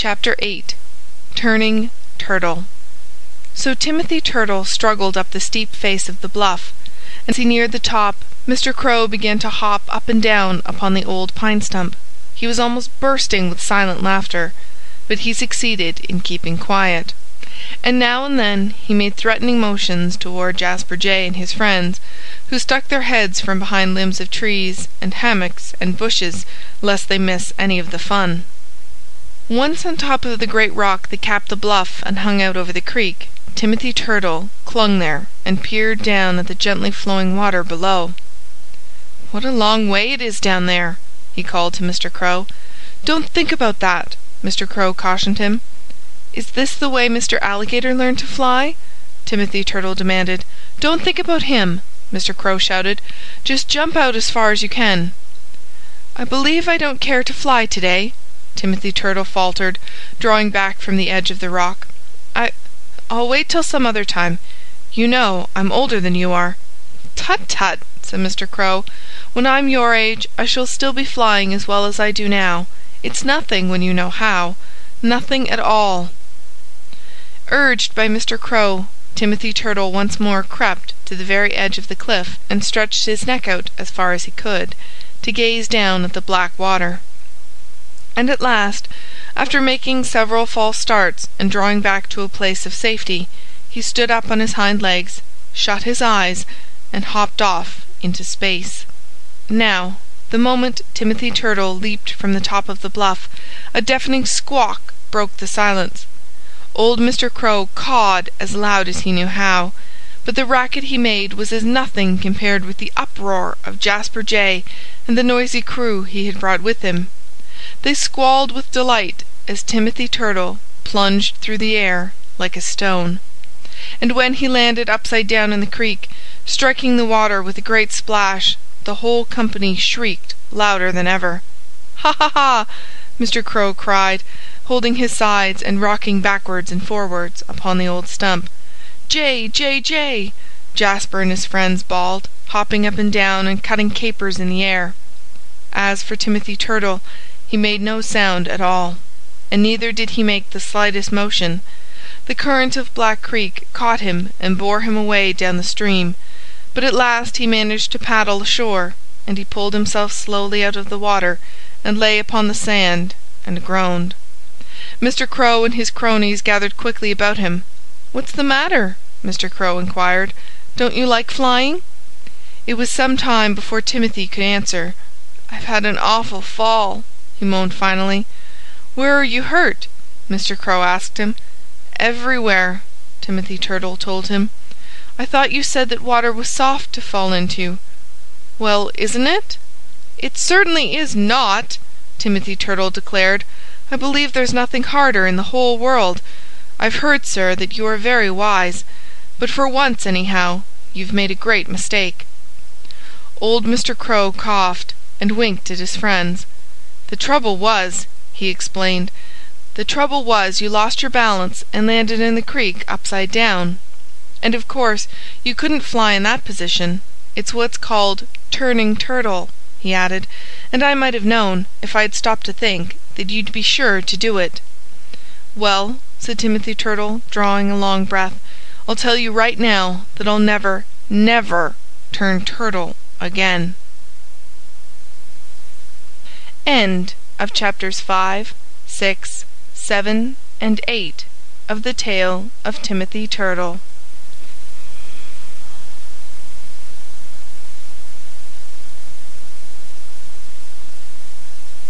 CHAPTER VIII Turning Turtle So Timothy Turtle struggled up the steep face of the bluff. As he neared the top Mr. Crow began to hop up and down upon the old pine stump. He was almost bursting with silent laughter. But he succeeded in keeping quiet. And now and then he made threatening motions toward Jasper Jay and his friends, who stuck their heads from behind limbs of trees and hammocks and bushes lest they miss any of the fun. Once on top of the great rock that capped the bluff and hung out over the creek, Timothy Turtle clung there and peered down at the gently flowing water below. "What a long way it is down there!" he called to Mr. Crow. "Don't think about that!" Mr. Crow cautioned him. "Is this the way Mr. Alligator learned to fly?" Timothy Turtle demanded. "Don't think about him!" Mr. Crow shouted. "Just jump out as far as you can." "I believe I don't care to fly to day," Timothy Turtle faltered, drawing back from the edge of the rock. "I I'll wait till some other time. You know I'm older than you are." "Tut, tut!" said Mr. Crow. "When I'm your age I shall still be flying as well as I do now. It's nothing when you know how nothing at all." Urged by Mr. Crow, Timothy Turtle once more crept to the very edge of the cliff and stretched his neck out as far as he could, to gaze down at the black water. And at last, after making several false starts and drawing back to a place of safety, he stood up on his hind legs, shut his eyes, and hopped off into space. Now, the moment Timothy Turtle leaped from the top of the bluff, a deafening squawk broke the silence. Old Mr. Crow cawed as loud as he knew how. But the racket he made was as nothing compared with the uproar of Jasper Jay and the noisy crew he had brought with him. They squalled with delight as Timothy Turtle plunged through the air like a stone. And when he landed upside down in the creek, striking the water with a great splash, the whole company shrieked louder than ever. "Ha, ha, ha!" Mr. Crow cried, holding his sides and rocking backwards and forwards upon the old stump. "Jay! Jay! Jay!" Jasper and his friends bawled, hopping up and down and cutting capers in the air. As for Timothy Turtle, he made no sound at all. And neither did he make the slightest motion. The current of Black Creek caught him and bore him away down the stream. But at last he managed to paddle ashore. And he pulled himself slowly out of the water and lay upon the sand and groaned. Mr. Crow and his cronies gathered quickly about him. "What's the matter?" Mr. Crow inquired. "Don't you like flying?" It was some time before Timothy could answer. "I've had an awful fall," he moaned finally. "Where are you hurt?" Mr. Crow asked him. "Everywhere," Timothy Turtle told him. "I thought you said that water was soft to fall into." "Well, isn't it?" "It certainly is not!" Timothy Turtle declared. "I believe there's nothing harder in the whole world. I've heard, sir, that you are very wise. But for once, anyhow, you've made a great mistake." Old Mr. Crow coughed and winked at his friends. "The trouble was," he explained, "the trouble was you lost your balance and landed in the creek upside down. And of course you couldn't fly in that position. It's what's called 'turning turtle,'" he added. "And I might have known, if I'd stopped to think, that you'd be sure to do it." "Well," said Timothy Turtle, drawing a long breath, "I'll tell you right now that I'll never, never turn turtle again." End of chapters 5, 6, 7, and 8 of the tale of Timothy Turtle.